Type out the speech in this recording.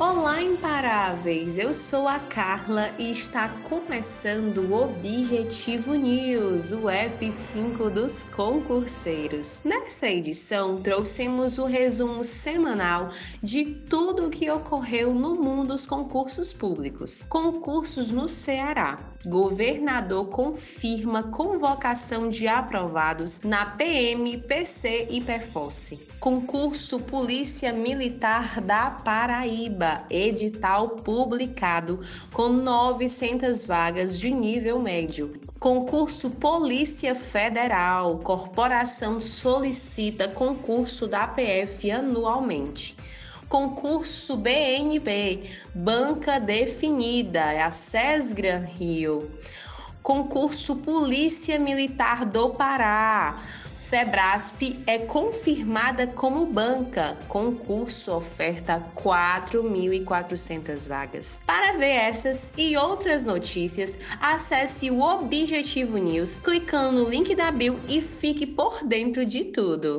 Olá, imparáveis! Eu sou a Carla e está começando o Objetivo News, o F5 dos concurseiros. Nessa edição, trouxemos o resumo semanal de tudo o que ocorreu no mundo dos concursos públicos. Concursos no Ceará. Governador confirma convocação de aprovados na PM, PC e PFOSSE. Concurso Polícia Militar da Paraíba, edital publicado com 900 vagas de nível médio. Concurso Polícia Federal, corporação solicita concurso da PF anualmente. Concurso BNB, banca definida, é a SESGRA Rio. Concurso Polícia Militar do Pará. Sebrasp é confirmada como banca. Concurso oferta 4.400 vagas. Para ver essas e outras notícias, acesse o Objetivo News clicando no link da bio e fique por dentro de tudo.